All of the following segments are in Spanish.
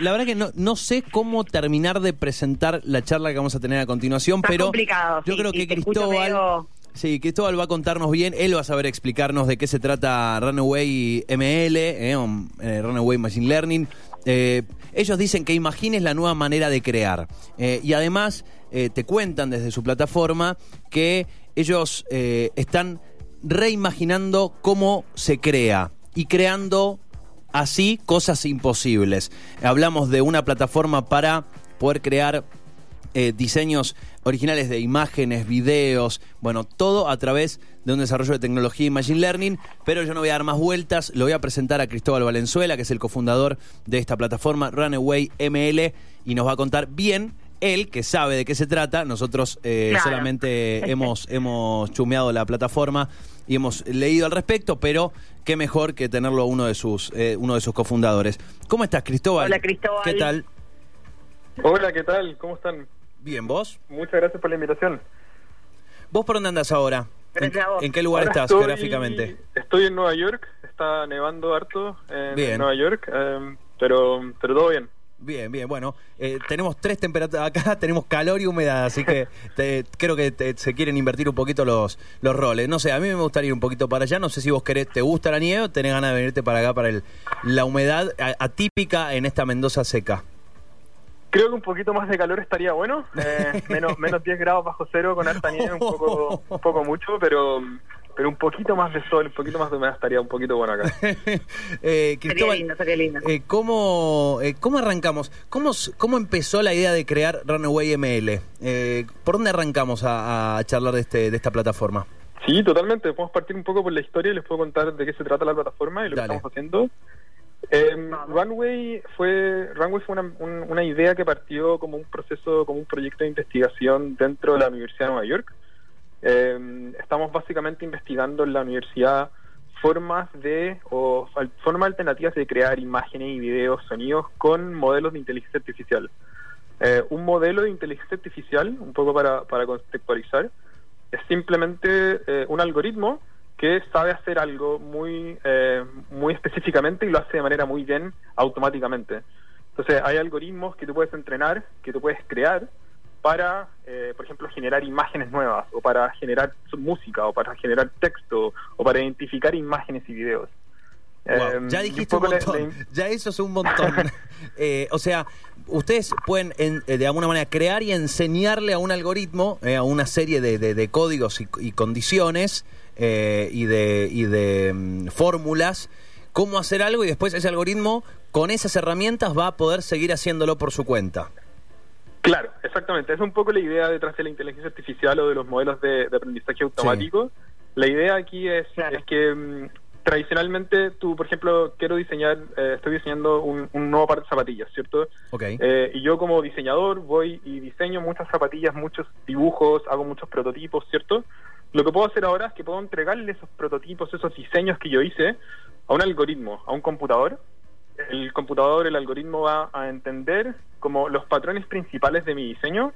La verdad que no, no sé cómo terminar de presentar la charla que vamos a tener a continuación, Está pero complicado, yo sí, creo que Cristóbal, medio- sí, Cristóbal va a contarnos bien, él va a saber explicarnos de qué se trata Runaway ML, eh, eh, Runaway Machine Learning. Eh, ellos dicen que imagines la nueva manera de crear Eh, y además te cuentan desde su plataforma que ellos están reimaginando cómo se crea y creando así cosas imposibles. Hablamos de una plataforma para poder crear eh, diseños originales de imágenes, videos, bueno, todo a través de un desarrollo de tecnología y machine learning, pero yo no voy a dar más vueltas, lo voy a presentar a Cristóbal Valenzuela, que es el cofundador de esta plataforma Runaway ML, y nos va a contar bien él, que sabe de qué se trata, nosotros eh, Claro. solamente hemos, hemos chumeado la plataforma y hemos leído al respecto, pero qué mejor que tenerlo a uno de sus, eh, uno de sus cofundadores. ¿Cómo estás, Cristóbal? Hola, Cristóbal. ¿Qué tal? Hola, ¿qué tal? ¿Cómo están? Bien, ¿vos? Muchas gracias por la invitación. ¿Vos por dónde andás ahora? ¿En, Gracias a vos. en qué lugar Ahora estás estoy- geográficamente? Estoy en Nueva York, está nevando harto en Bien. Nueva York, eh, pero, pero todo bien. Bien, bien, bueno, eh, tenemos tres temperaturas acá, tenemos calor y humedad, así que te- creo que te- se quieren invertir un poquito los, los roles. No sé, a mí me gustaría ir un poquito para allá, no sé si vos querés, te gusta la nieve o tenés ganas de venirte para acá, para el, la humedad atípica en esta Mendoza seca. Creo que un poquito más de calor estaría bueno, eh, menos, menos 10 grados bajo cero con harta nieve, un poco, un poco mucho, pero, pero un poquito más de sol, un poquito más de humedad estaría un poquito bueno acá. eh, Sería Cristóbal, lindo, sería lindo. eh, ¿cómo, eh, ¿cómo arrancamos? ¿Cómo, ¿Cómo empezó la idea de crear Runaway ML? Eh, ¿Por dónde arrancamos a, a charlar de, este, de esta plataforma? Sí, totalmente. Podemos partir un poco por la historia y les puedo contar de qué se trata la plataforma y lo Dale. que estamos haciendo. Eh, Vamos. Runway fue Runway fue una, un- una idea que partió como un proceso, como un proyecto de investigación dentro de la Universidad de Nueva York. Eh, estamos básicamente investigando en la universidad formas de o formas alternativas de crear imágenes y videos, sonidos con modelos de inteligencia artificial. Eh, un modelo de inteligencia artificial, un poco para, para contextualizar, es simplemente eh, un algoritmo que sabe hacer algo muy, eh, muy específicamente y lo hace de manera muy bien automáticamente. Entonces, hay algoritmos que tú puedes entrenar, que tú puedes crear para, eh, por ejemplo, generar imágenes nuevas, o para generar música, o para generar texto, o para identificar imágenes y videos. Wow, Eh, ya y dijiste un montón, ya eso es un montón. Eh, o sea, ustedes pueden en- eh, de alguna manera crear y enseñarle a un algoritmo, eh, a una serie de, de- de códigos y, y condiciones y de, y de mm, fórmulas, cómo hacer algo y después ese algoritmo con esas herramientas va a poder seguir haciéndolo por su cuenta. Claro, exactamente. Es un poco la idea detrás de la inteligencia artificial o de los modelos de, de aprendizaje automático. La idea aquí es, Claro. es que mm, tradicionalmente tú, por ejemplo, quiero diseñar, eh, estoy diseñando un, un nuevo par de zapatillas, ¿cierto? Ok. Eh, y yo como diseñador voy y diseño muchas zapatillas, muchos dibujos, hago muchos prototipos, ¿cierto? Lo que puedo hacer ahora es que puedo entregarle esos prototipos, esos diseños que yo hice a un algoritmo, a un computador. El computador, el algoritmo va a entender como los patrones principales de mi diseño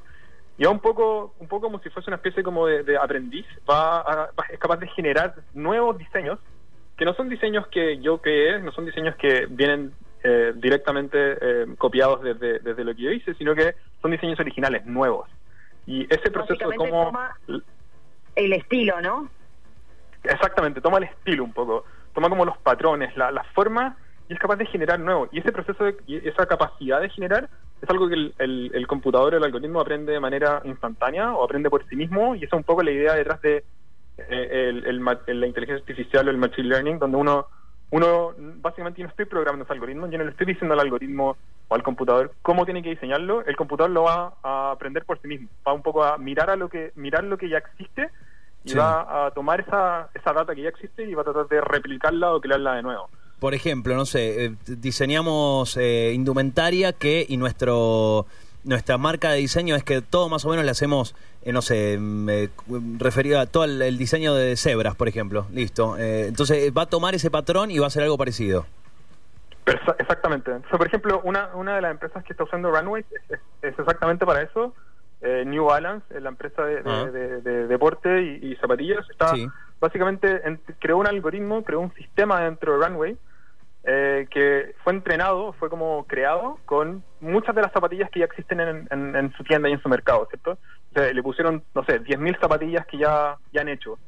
y va un poco, un poco como si fuese una especie como de, de aprendiz, va, a- va- es capaz de generar nuevos diseños que no son diseños que yo creé, no son diseños que vienen eh, directamente eh, copiados desde, desde lo que yo hice, sino que son diseños originales, nuevos. Y ese proceso de cómo... toma- El estilo, ¿no? Exactamente, toma el estilo un poco, toma como los patrones, la, la forma y es capaz de generar nuevo. Y ese proceso de- y esa capacidad de generar es algo que el, el, el computador, el algoritmo aprende de manera instantánea o aprende por sí mismo y esa es un poco la idea detrás de eh, el, la inteligencia artificial o el machine learning, donde uno, uno básicamente yo no estoy programando ese algoritmo, yo no le estoy diciendo al algoritmo o al computador cómo tiene que diseñarlo, el computador lo va a aprender por sí mismo, va un poco a mirar a lo que mirar lo que ya existe y Sí. va a tomar esa, esa data que ya existe y va a tratar de replicarla o crearla de nuevo. Por ejemplo, no sé, eh, diseñamos eh, indumentaria que y nuestro nuestra marca de diseño es que todo más o menos le hacemos, eh, no sé, mm, eh, referido a todo el, el diseño de cebras, por ejemplo. Listo. Eh, entonces va a tomar ese patrón y va a hacer algo parecido. Exactamente. O sea, por ejemplo, una, una de las empresas que está usando Runway es, es- exactamente para eso. New Balance, la empresa de, de- Ah. de- de deporte y, y zapatillas, está Sí. básicamente en- creó un algoritmo, creó un sistema dentro de Runway eh, que fue entrenado, fue como creado con muchas de las zapatillas que ya existen en, su tienda y en su mercado, ¿cierto? le pusieron, no sé, 10.000 zapatillas que ya, ya han hecho.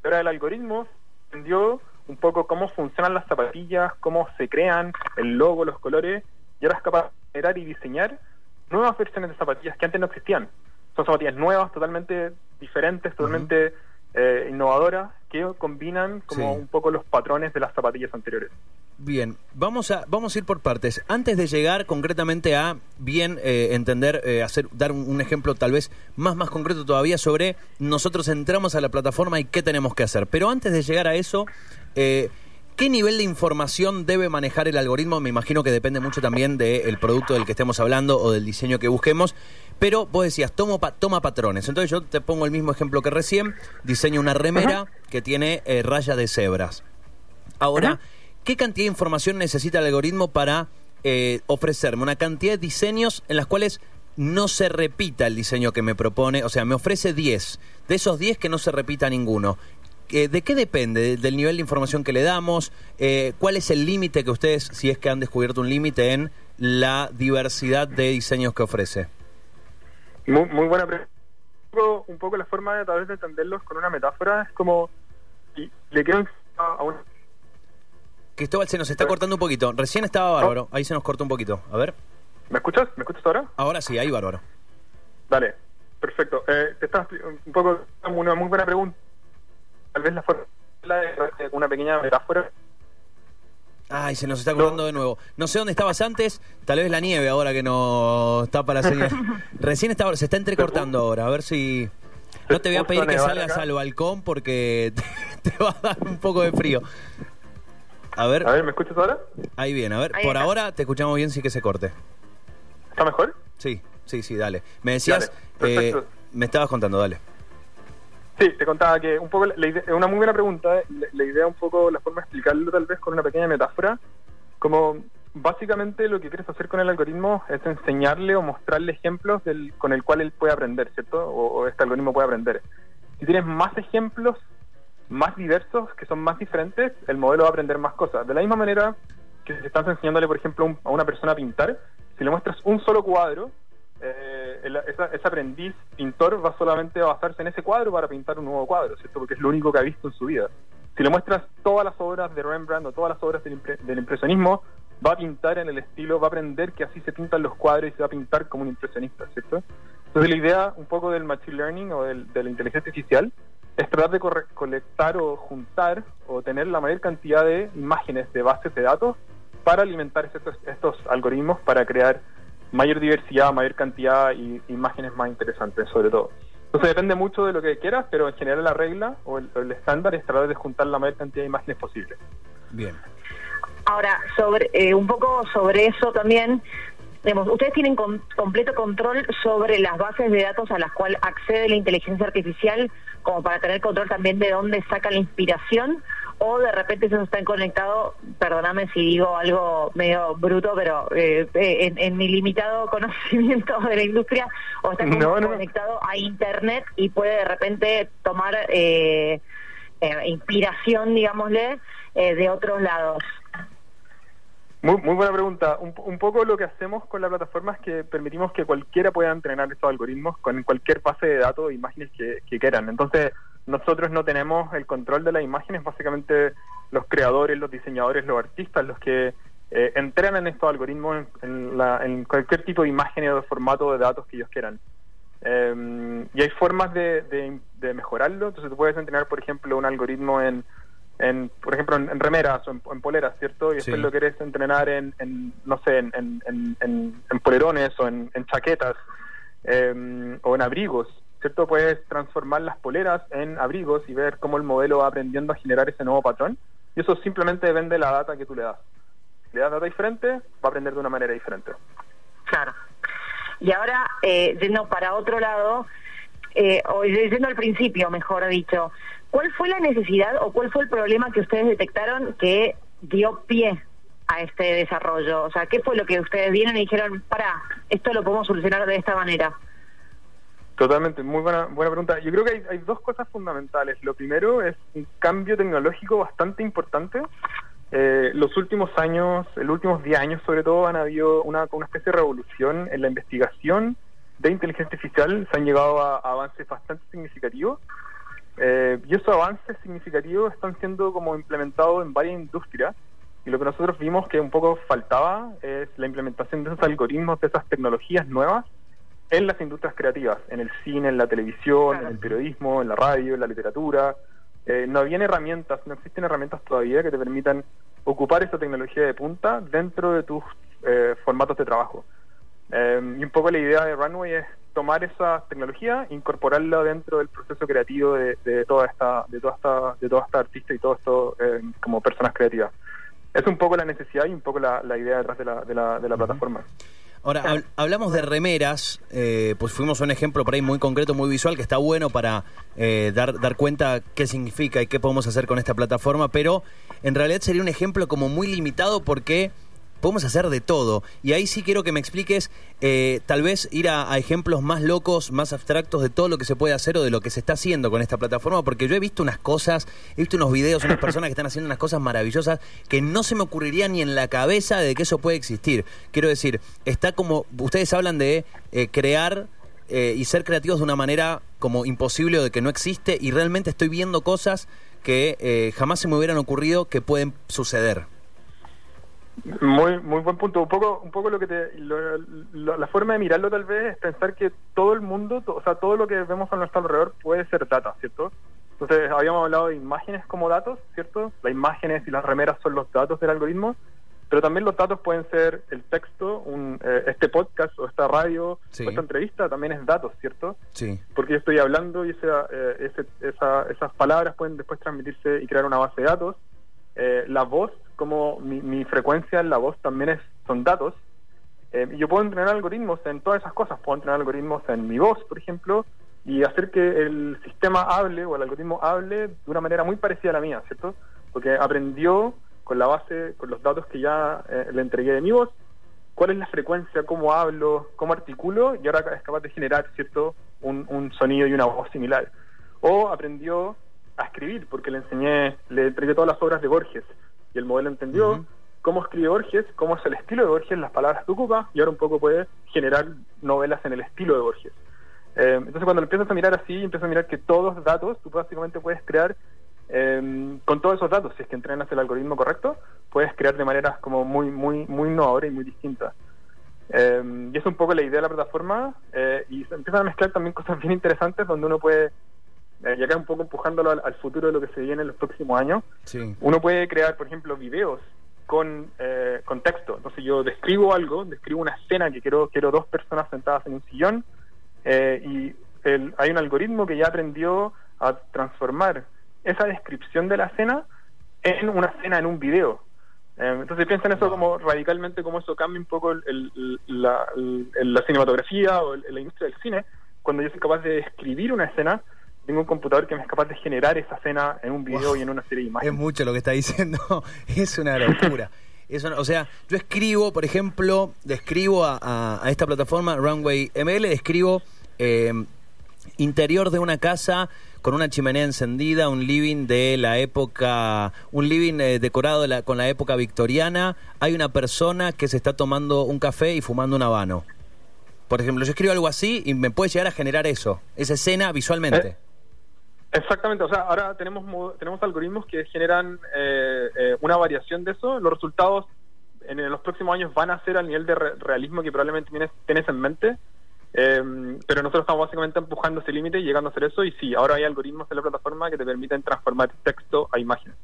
Pero el algoritmo entendió un poco cómo funcionan las zapatillas, cómo se crean, el logo, los colores, y ahora es capaz de generar y diseñar nuevas versiones de zapatillas que antes no existían. Son zapatillas nuevas, totalmente diferentes, totalmente eh, innovadoras, que combinan como un poco los patrones de las zapatillas anteriores. Bien, vamos a, vamos a ir por partes. Antes de llegar concretamente a bien eh, entender, eh, hacer, dar un, ejemplo tal vez más, más concreto todavía sobre nosotros entramos a la plataforma y qué tenemos que hacer. Pero antes de llegar a eso, eh, ¿qué nivel de información debe manejar el algoritmo? Me imagino que depende mucho también del producto del que estemos hablando o del diseño que busquemos. Pero vos decías, tomo toma patrones. Entonces yo te pongo el mismo ejemplo que recién. Diseño una remera que tiene raya de cebras. Ahora... ¿Qué cantidad de información necesita el algoritmo para eh, ofrecerme una cantidad de diseños en las cuales no se repita el diseño que me propone? O sea, me ofrece 10. De esos 10 que no se repita ninguno. Eh, ¿De qué depende? ¿Del nivel de información que le damos? Eh, ¿Cuál es el límite que ustedes, si es que han descubierto un límite en la diversidad de diseños que ofrece? Muy, muy buena pregunta. Un poco la forma de tal vez de entenderlos con una metáfora es como le quiero a una Cristóbal, se nos está cortando un poquito. Recién estaba bárbaro. Ahí se nos cortó un poquito. A ver. ¿Me escuchas? ¿Me escuchas ahora? Ahora sí, ahí bárbaro. Dale, perfecto. Eh, te estás un poco una muy buena pregunta. Tal vez la forma una pequeña metáfora. Ay, se nos está cortando de nuevo. No sé dónde estabas antes, tal vez la nieve ahora que no está para seguir. Recién estaba, se está entrecortando ahora, a ver si... No te voy a pedir que salgas al balcón porque te va a dar un poco de frío. A ver. A ver, ¿me escuchas ahora? Ahí bien, a ver, por ahora te escuchamos bien, sí que se corte. ¿Está mejor? Sí, sí, sí, dale. Me decías, eh, me estabas contando, dale. Sí, te contaba que un poco, es una muy buena pregunta, la, idea un poco, la forma de explicarlo tal vez con una pequeña metáfora, como básicamente lo que quieres hacer con el algoritmo es enseñarle o mostrarle ejemplos del, con el cual él puede aprender, ¿cierto? o este algoritmo puede aprender. Si tienes más ejemplos más diversos, que son más diferentes, el modelo va a aprender más cosas. De la misma manera que si estás enseñándole, por ejemplo, a una persona a pintar, si le muestras un solo cuadro, eh, ese aprendiz pintor va solamente a basarse en ese cuadro para pintar un nuevo cuadro, ¿cierto? Porque es lo único que ha visto en su vida. Si le muestras todas las obras de Rembrandt o todas las obras del, del impresionismo, va a pintar en el estilo, va a aprender que así se pintan los cuadros y se va a pintar como un impresionista, ¿cierto? Entonces la idea un poco del machine learning o del, de la inteligencia artificial es tratar de colectar o juntar o tener la mayor cantidad de imágenes de bases de datos para alimentar estos, estos algoritmos para crear mayor diversidad, mayor cantidad y imágenes más interesantes sobre todo. Entonces depende mucho de lo que quieras, pero en general la regla o el, estándar es tratar de juntar la mayor cantidad de imágenes posible. Bien. Ahora, sobre eh, un poco sobre eso también, ustedes tienen completo control sobre las bases de datos a las cuales accede la inteligencia artificial, como para tener control también de dónde saca la inspiración, o de repente eso están conectados, perdóname si digo algo medio bruto, pero eh, eh, en, mi limitado conocimiento de la industria, o está conectado a Internet y puede de repente tomar eh, inspiración, digámosle, de otros lados. Muy, buena pregunta. Un, poco lo que hacemos con la plataforma es que permitimos que cualquiera pueda entrenar estos algoritmos con cualquier base de datos e imágenes que, quieran. Entonces, nosotros no tenemos el control de las imágenes, básicamente los creadores, los diseñadores, los artistas, los que eh, entrenan estos algoritmos en, cualquier tipo de imagen o de formato de datos que ellos quieran. Em, y hay formas de, de mejorarlo. Entonces, tú puedes entrenar, por ejemplo, un algoritmo en en, por ejemplo, en, remeras o en, poleras, ¿cierto? Y después lo querés entrenar en, no sé, en, polerones o en, chaquetas em, o en abrigos, ¿cierto? Puedes transformar las poleras en abrigos y ver cómo el modelo va aprendiendo a generar ese nuevo patrón. Y eso simplemente depende de la data que tú le das. Si le das data diferente, va a aprender de una manera diferente. Claro. Y ahora, eh, yendo para otro lado, eh, o yendo al principio, mejor dicho, ¿Cuál fue la necesidad o cuál fue el problema que ustedes detectaron que dio pie a este desarrollo? O sea, ¿qué fue lo que ustedes vieron y dijeron, para, esto lo podemos solucionar de esta manera? Totalmente, muy buena, buena pregunta. Yo creo que hay, dos cosas fundamentales. Lo primero es un cambio tecnológico bastante importante eh, los últimos años, los últimos 10 años sobre todo, han habido una, una especie de revolución en la investigación de inteligencia artificial. Se han llegado a, avances bastante significativos. Eh, y esos avances significativos están siendo como implementados en varias industrias. Y lo que nosotros vimos que un poco faltaba es la implementación de esos algoritmos, de esas tecnologías nuevas en las industrias creativas, en el cine, en la televisión, en el periodismo, en la radio, en la literatura, eh, no habían herramientas, no existen herramientas todavía que te permitan ocupar esa tecnología de punta dentro de tus eh, formatos de trabajo. Eh, y un poco la idea de Runway es tomar esa tecnología, incorporarla dentro del proceso creativo de, toda esta, de toda esta, de toda esta artista y todo esto como personas creativas. Es un poco la necesidad y un poco la, idea detrás de la, de la, de la plataforma. Ahora, hablamos de remeras, eh, pues fuimos un ejemplo por ahí muy concreto, muy visual, que está bueno para eh, dar, dar cuenta qué significa y qué podemos hacer con esta plataforma, pero en realidad sería un ejemplo como muy limitado porque podemos hacer de todo. Y ahí sí quiero que me expliques, eh, tal vez ir a, ejemplos más locos, más abstractos de todo lo que se puede hacer o de lo que se está haciendo con esta plataforma, porque yo he visto unas cosas, he visto unos videos, unas personas que están haciendo unas cosas maravillosas que no se me ocurriría ni en la cabeza de que eso puede existir. Quiero decir, está como, ustedes hablan de eh, crear... Eh, y ser creativos de una manera como imposible o de que no existe y realmente estoy viendo cosas que jamás se me hubieran ocurrido que pueden suceder. Muy muy buen punto. Un poco un poco lo que te la forma de mirarlo tal vez es pensar que todo el mundo, o sea, todo lo que vemos a nuestro alrededor puede ser data, ¿cierto? Entonces, habíamos hablado de imágenes como datos, ¿cierto? Las imágenes y las remeras son los datos del algoritmo, pero también los datos pueden ser el texto, un, eh, este podcast o esta radio o esta entrevista también es datos, ¿cierto? Sí. Porque yo estoy hablando y esa, eh, esas palabras pueden después transmitirse y crear una base de datos. Eh, la voz como mi, frecuencia en la voz también es, son datos. Eh, yo puedo entrenar algoritmos en todas esas cosas. Puedo entrenar algoritmos en mi voz, por ejemplo, y hacer que el sistema hable o el algoritmo hable de una manera muy parecida a la mía, ¿cierto? Porque aprendió con la base, con los datos que ya eh, le entregué de mi voz, cuál es la frecuencia, cómo hablo, cómo articulo, y ahora es capaz de generar, ¿cierto?, un, un sonido y una voz similar. O aprendió a escribir, porque le enseñé, le entregué todas las obras de Borges y el modelo entendió cómo escribe Borges, cómo es el estilo de Borges, las palabras que ocupa, y ahora un poco puede generar novelas en el estilo de Borges. Eh, entonces cuando lo empiezas a mirar así, empiezas a mirar que todos los datos, tú básicamente puedes crear eh, con todos esos datos, si es que entrenas el algoritmo correcto, puedes crear de maneras como muy, muy, muy innovadoras y muy distintas. Eh, y es un poco la idea de la plataforma, y se empiezan a mezclar también cosas bien interesantes donde uno puede eh, y acá un poco empujándolo al, futuro de lo que se viene en los próximos años, uno puede crear, por ejemplo, videos con, eh, con texto. Entonces yo describo algo, describo una escena que quiero, quiero dos personas sentadas en un sillón eh, y hay un algoritmo que ya aprendió a transformar esa descripción de la escena en una escena en un video. entonces piensa en eso como radicalmente, como eso cambia un poco la, la, cinematografía o la industria del cine, cuando yo soy capaz de escribir una escena tengo un computador que me es capaz de generar esa escena en un video y en una serie de imágenes. Es mucho lo que está diciendo, es una locura. o sea, yo escribo, por ejemplo, describo a, esta plataforma Runway ML, describo eh, interior de una casa con una chimenea encendida, un living de la época, un living eh, decorado con la época victoriana. Hay una persona que se está tomando un café y fumando un habano. Por ejemplo, yo escribo algo así y me puede llegar a generar eso, esa escena visualmente. Eh, Exactamente, o sea, ahora tenemos tenemos algoritmos que generan eh, eh, una variación de eso. Los resultados en, los próximos años van a ser al nivel de realismo que probablemente tienes, tienes en mente, eh, pero nosotros estamos básicamente empujando ese límite y llegando a hacer eso. Y sí, ahora hay algoritmos en la plataforma que te permiten transformar texto a imágenes.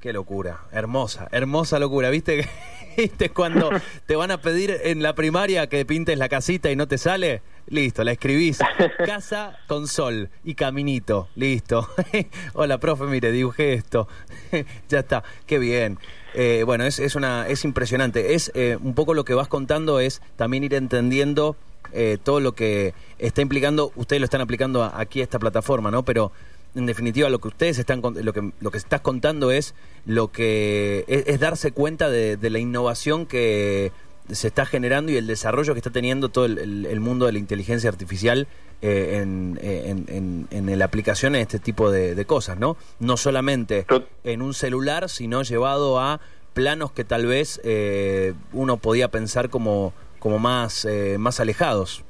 Qué locura, hermosa, hermosa locura. ¿Viste, ¿Viste cuando te van a pedir en la primaria que pintes la casita y no te sale? Listo, la escribís. Casa con sol y caminito. Listo. Hola, profe, mire, dibujé esto. ya está, qué bien. Eh, bueno, es, es, una, es impresionante. Es eh, un poco lo que vas contando, es también ir entendiendo eh, todo lo que está implicando. Ustedes lo están aplicando aquí a esta plataforma, ¿no? Pero en definitiva lo que ustedes están lo que lo que estás contando es lo que es, darse cuenta de, la innovación que se está generando y el desarrollo que está teniendo todo el, mundo de la inteligencia artificial eh, en, en, la aplicación de este tipo de, cosas, ¿no? No solamente en un celular, sino llevado a planos que tal vez eh, uno podía pensar como, como más, eh, más alejados.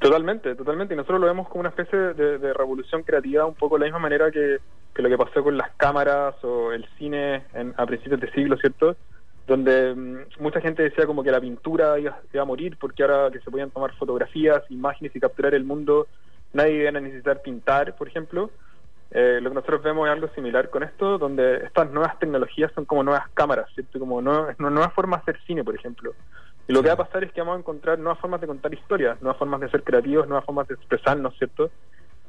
Totalmente, totalmente. Y nosotros lo vemos como una especie de, de revolución creativa, un poco de la misma manera que, que, lo que pasó con las cámaras o el cine en, a principios de siglo, ¿cierto? Donde mmm, mucha gente decía como que la pintura iba, iba, a morir porque ahora que se podían tomar fotografías, imágenes y capturar el mundo, nadie iba a necesitar pintar, por ejemplo. Eh, lo que nosotros vemos es algo similar con esto, donde estas nuevas tecnologías son como nuevas cámaras, ¿cierto? Como nuevas, nuevas formas de hacer cine, por ejemplo. Y lo que va a pasar es que vamos a encontrar nuevas formas de contar historias, nuevas formas de ser creativos, nuevas formas de expresarnos, ¿cierto?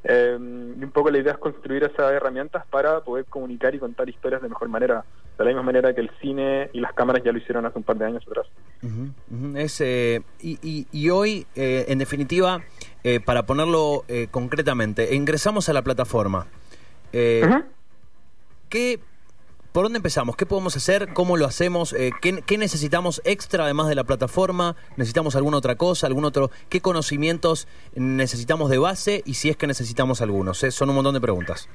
Eh, y un poco la idea es construir esas herramientas para poder comunicar y contar historias de mejor manera, de la misma manera que el cine y las cámaras ya lo hicieron hace un par de años atrás. Uh -huh, uh -huh. Es, eh, y, y, y, hoy, eh, en definitiva, eh, para ponerlo concretamente, ingresamos a la plataforma. Uh -huh. ¿Qué ¿Por dónde empezamos? ¿Qué podemos hacer? ¿Cómo lo hacemos? Eh, ¿qué, ¿qué, necesitamos extra además de la plataforma? ¿Necesitamos alguna otra cosa? ¿Algún otro? ¿Qué conocimientos necesitamos de base? Y si es que necesitamos algunos. ¿eh? Son un montón de preguntas.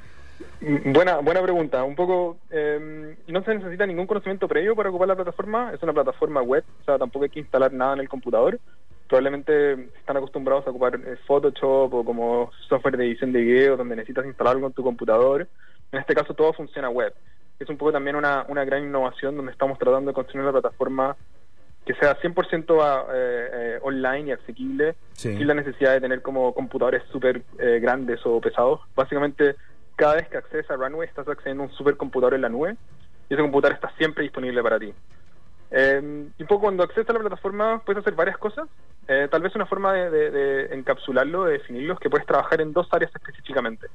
Buena, buena pregunta. Un poco, eh, no se necesita ningún conocimiento previo para ocupar la plataforma. Es una plataforma web, o sea, tampoco hay que instalar nada en el computador. Probablemente están acostumbrados a ocupar eh, Photoshop o como software de edición de video donde necesitas instalar algo en tu computador. En este caso todo funciona web es un poco también una, una gran innovación donde estamos tratando de construir una plataforma que sea 100% a, eh, eh, online y asequible, sí. sin la necesidad de tener como computadores súper eh, grandes o pesados. Básicamente, cada vez que accedes a Runway, estás accediendo a un supercomputador en la nube y ese computador está siempre disponible para ti. Eh, y un poco cuando accedes a la plataforma puedes hacer varias cosas. Eh, tal vez una forma de, de, de, encapsularlo, de definirlo, es que puedes trabajar en dos áreas específicamente.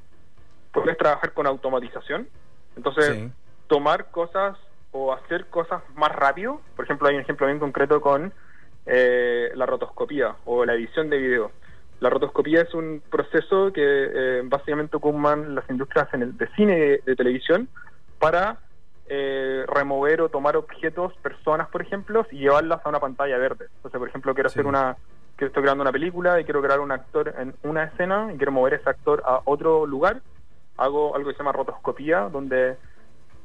Puedes trabajar con automatización. Entonces, sí tomar cosas o hacer cosas más rápido. Por ejemplo, hay un ejemplo bien concreto con eh, la rotoscopía o la edición de video. La rotoscopía es un proceso que eh, básicamente ocupan las industrias en el, de cine y de, de, televisión para eh, remover o tomar objetos, personas, por ejemplo, y llevarlas a una pantalla verde. Entonces, por ejemplo, quiero sí. hacer una que estoy creando una película y quiero crear un actor en una escena y quiero mover ese actor a otro lugar. Hago algo que se llama rotoscopía, donde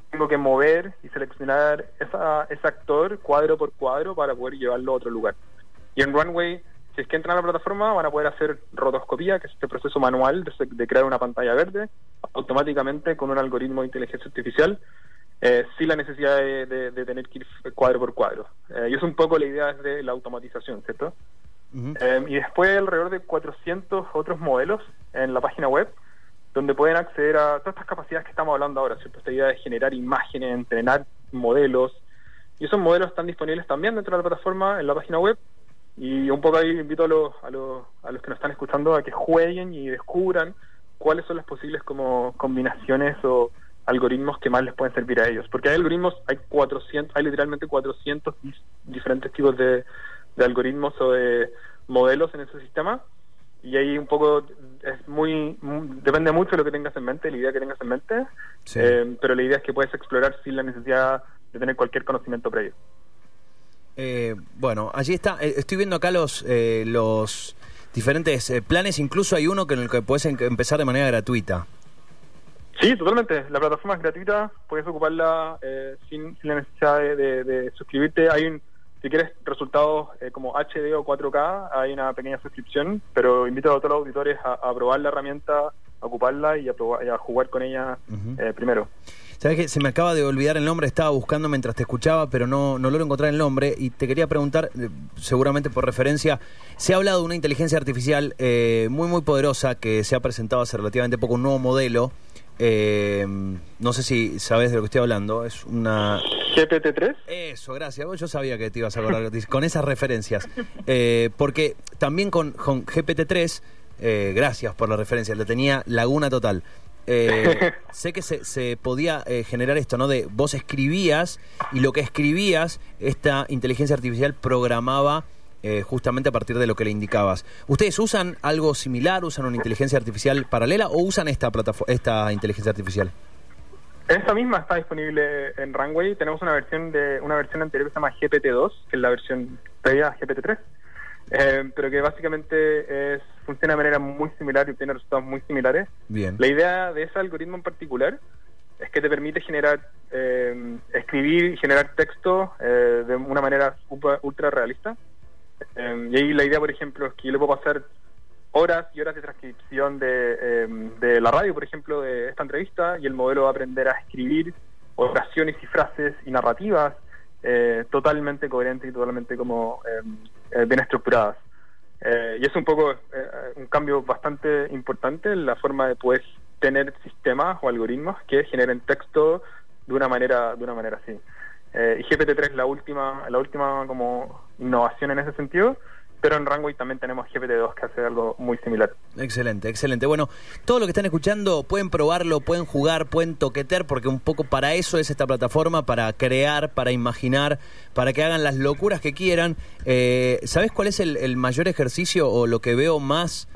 tengo que mover y seleccionar esa, ese actor cuadro por cuadro para poder llevarlo a otro lugar. Y en Runway, si es que entran a la plataforma, van a poder hacer rotoscopía, que es este proceso manual de, de crear una pantalla verde, automáticamente con un algoritmo de inteligencia artificial, eh, sin la necesidad de, de, de, tener que ir cuadro por cuadro. Eh, y es un poco la idea de la automatización, ¿cierto? Uh -huh. eh, y después alrededor de 400 otros modelos en la página web donde pueden acceder a todas estas capacidades que estamos hablando ahora, ¿cierto? Esta idea de generar imágenes, entrenar modelos, y esos modelos están disponibles también dentro de la plataforma, en la página web, y un poco ahí invito a los, a los, a los que nos están escuchando a que jueguen y descubran cuáles son las posibles como combinaciones o algoritmos que más les pueden servir a ellos, porque hay algoritmos, hay 400, hay literalmente 400 diferentes tipos de, de algoritmos o de modelos en ese sistema, y ahí un poco es muy, muy, depende mucho de lo que tengas en mente, la idea que tengas en mente, sí. eh, pero la idea es que puedes explorar sin la necesidad de tener cualquier conocimiento previo. Eh, bueno, allí está, eh, estoy viendo acá los eh, los diferentes eh, planes, incluso hay uno que en el que puedes empezar de manera gratuita. Sí, totalmente. La plataforma es gratuita, puedes ocuparla eh, sin, sin, la necesidad de, de, de suscribirte. Hay un si quieres resultados eh, como HD o 4K, hay una pequeña suscripción, pero invito a todos los auditores a, a probar la herramienta, a ocuparla y a, probar, y a jugar con ella uh -huh. eh, primero. Sabes que se me acaba de olvidar el nombre, estaba buscando mientras te escuchaba, pero no, no logro encontrar el nombre y te quería preguntar, eh, seguramente por referencia, se ha hablado de una inteligencia artificial eh, muy muy poderosa que se ha presentado hace relativamente poco un nuevo modelo. Eh, no sé si sabes de lo que estoy hablando, es una GPT-3. Eso, gracias. Yo sabía que te ibas a acordar con esas referencias. Eh, porque también con, con GPT-3, eh, gracias por la referencia, lo tenía laguna total. Eh, sé que se, se podía generar esto, ¿no? De vos escribías y lo que escribías, esta inteligencia artificial programaba eh, justamente a partir de lo que le indicabas. ¿Ustedes usan algo similar? ¿Usan una inteligencia artificial paralela o usan esta, esta inteligencia artificial? Esta misma está disponible en Runway. Tenemos una versión de una versión anterior que se llama GPT-2, que es la versión previa a GPT-3, eh, pero que básicamente es, funciona de manera muy similar y obtiene resultados muy similares. Bien. La idea de ese algoritmo en particular es que te permite generar, eh, escribir y generar texto eh, de una manera ultra realista. Y ahí la idea, por ejemplo, es que yo le puedo pasar horas y horas de transcripción de, de la radio, por ejemplo, de esta entrevista, y el modelo va a aprender a escribir oraciones y frases y narrativas totalmente coherentes y totalmente como bien estructuradas. y es un poco un cambio bastante importante en la forma de poder tener sistemas o algoritmos que generen texto de una manera de una manera así. Eh, y GPT-3 es la última la última como innovación en ese sentido, pero en Runway también tenemos GPT-2 que hace algo muy similar. Excelente, excelente. Bueno, todo lo que están escuchando pueden probarlo, pueden jugar, pueden toquetear, porque un poco para eso es esta plataforma, para crear, para imaginar, para que hagan las locuras que quieran. Eh, ¿Sabes cuál es el mayor ejercicio o lo que veo más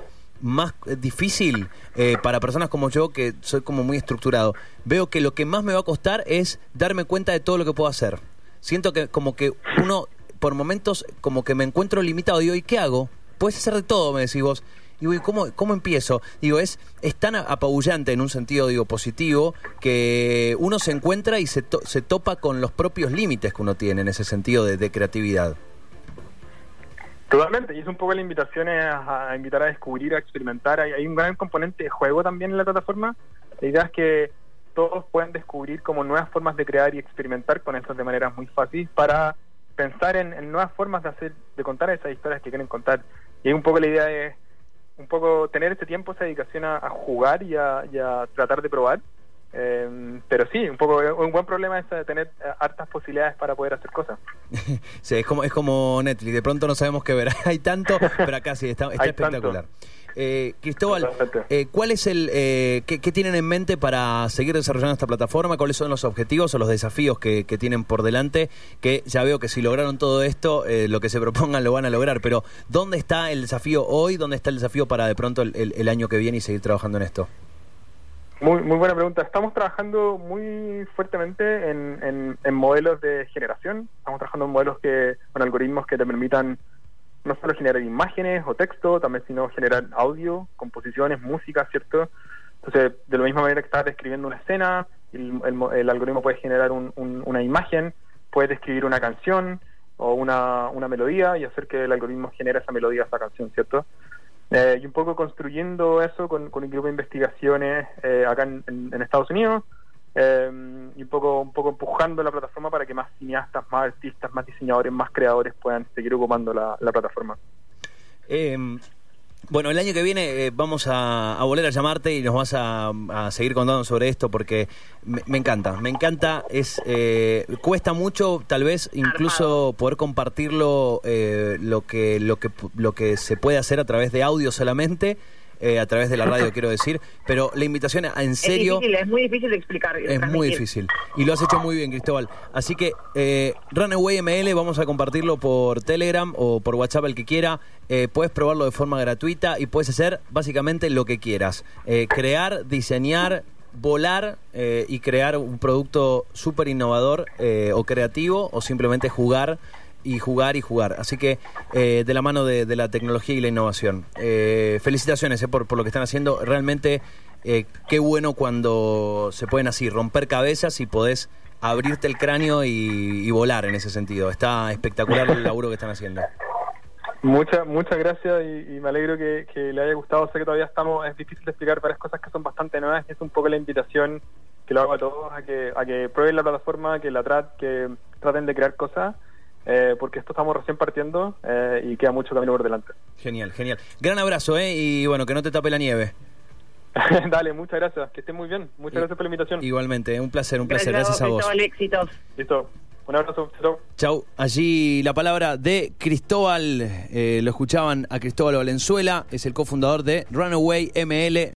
más difícil eh, para personas como yo, que soy como muy estructurado. Veo que lo que más me va a costar es darme cuenta de todo lo que puedo hacer. Siento que como que uno, por momentos, como que me encuentro limitado. Digo, ¿y qué hago? Puedes hacer de todo, me decís vos. Digo, ¿y cómo, cómo empiezo? Digo, es, es tan apabullante en un sentido, digo, positivo, que uno se encuentra y se, se topa con los propios límites que uno tiene en ese sentido de creatividad. Totalmente, y es un poco la invitación a, invitar a descubrir, a experimentar. Hay, un gran componente de juego también en la plataforma. La idea es que todos puedan descubrir como nuevas formas de crear y experimentar con eso de manera muy fácil para pensar en, nuevas formas de hacer, de contar esas historias que quieren contar. Y un poco la idea es un poco tener ese tiempo, esa dedicación a, jugar y a tratar de probar eh, pero sí, un poco un buen problema es eh, tener eh, hartas posibilidades para poder hacer cosas. sí, es como, es como Netflix, de pronto no sabemos qué ver. Hay tanto, pero acá sí, está, espectacular. Eh, Cristóbal, eh, ¿cuál es el, eh, qué, tienen en mente para seguir desarrollando esta plataforma? ¿Cuáles son los objetivos o los desafíos que, tienen por delante? Que ya veo que si lograron todo esto, lo que se propongan lo van a lograr, pero ¿dónde está el desafío hoy? ¿Dónde está el desafío para de pronto el año que viene y seguir trabajando en esto? Muy, muy buena pregunta. Estamos trabajando muy fuertemente en, en, modelos de generación. Estamos trabajando en modelos que, con algoritmos que te permitan no solo generar imágenes o texto, también sino generar audio, composiciones, música, ¿cierto? Entonces, de la misma manera que estás describiendo una escena, el, algoritmo puede generar una imagen, puede describir una canción o una, una melodía y hacer que el algoritmo genere esa melodía, esa canción, ¿cierto? Eh, y un poco construyendo eso con, con un grupo de investigaciones eh, acá en, Estados Unidos eh, y un poco un poco empujando la plataforma para que más cineastas, más artistas, más diseñadores, más creadores puedan seguir ocupando la, la plataforma. Bueno, el año que viene eh, vamos a, volver a llamarte y nos vas a, seguir contando sobre esto porque me, encanta, me encanta. Es eh, cuesta mucho, tal vez incluso poder compartirlo eh, lo que lo que lo que se puede hacer a través de audio solamente. Eh, a través de la radio, quiero decir. Pero la invitación en serio. Es difícil, es muy difícil de explicar. Es muy difícil. Y lo has hecho muy bien, Cristóbal. Así que eh, Runaway ML, vamos a compartirlo por Telegram o por WhatsApp, el que quiera. Eh, puedes probarlo de forma gratuita y puedes hacer básicamente lo que quieras. Eh, crear, diseñar, volar y crear un producto súper innovador o creativo o simplemente jugar y jugar y jugar. Así que eh, de la mano de, la tecnología y la innovación. Eh, felicitaciones eh, por, por, lo que están haciendo. Realmente qué bueno cuando se pueden así romper cabezas y podés abrirte el cráneo y, volar en ese sentido. Está espectacular el laburo que están haciendo. Muchas muchas gracias y, me alegro que, le haya gustado. Sé que todavía estamos, es difícil de explicar varias cosas que son bastante nuevas. Es un poco la invitación que lo hago a todos a que, a que prueben la plataforma, que la trat, que traten de crear cosas eh, porque esto estamos recién partiendo eh, y queda mucho camino por delante. Genial, genial. Gran abrazo, ¿eh? Y bueno, que no te tape la nieve. Dale, muchas gracias. Que estés muy bien. Muchas gracias por la invitación. Igualmente, un placer, un placer. Gracias, a vos. éxitos. Listo. Un abrazo. Chau. Chau. Allí la palabra de Cristóbal. Eh, lo escuchaban a Cristóbal Valenzuela. Es el cofundador de Runaway ML.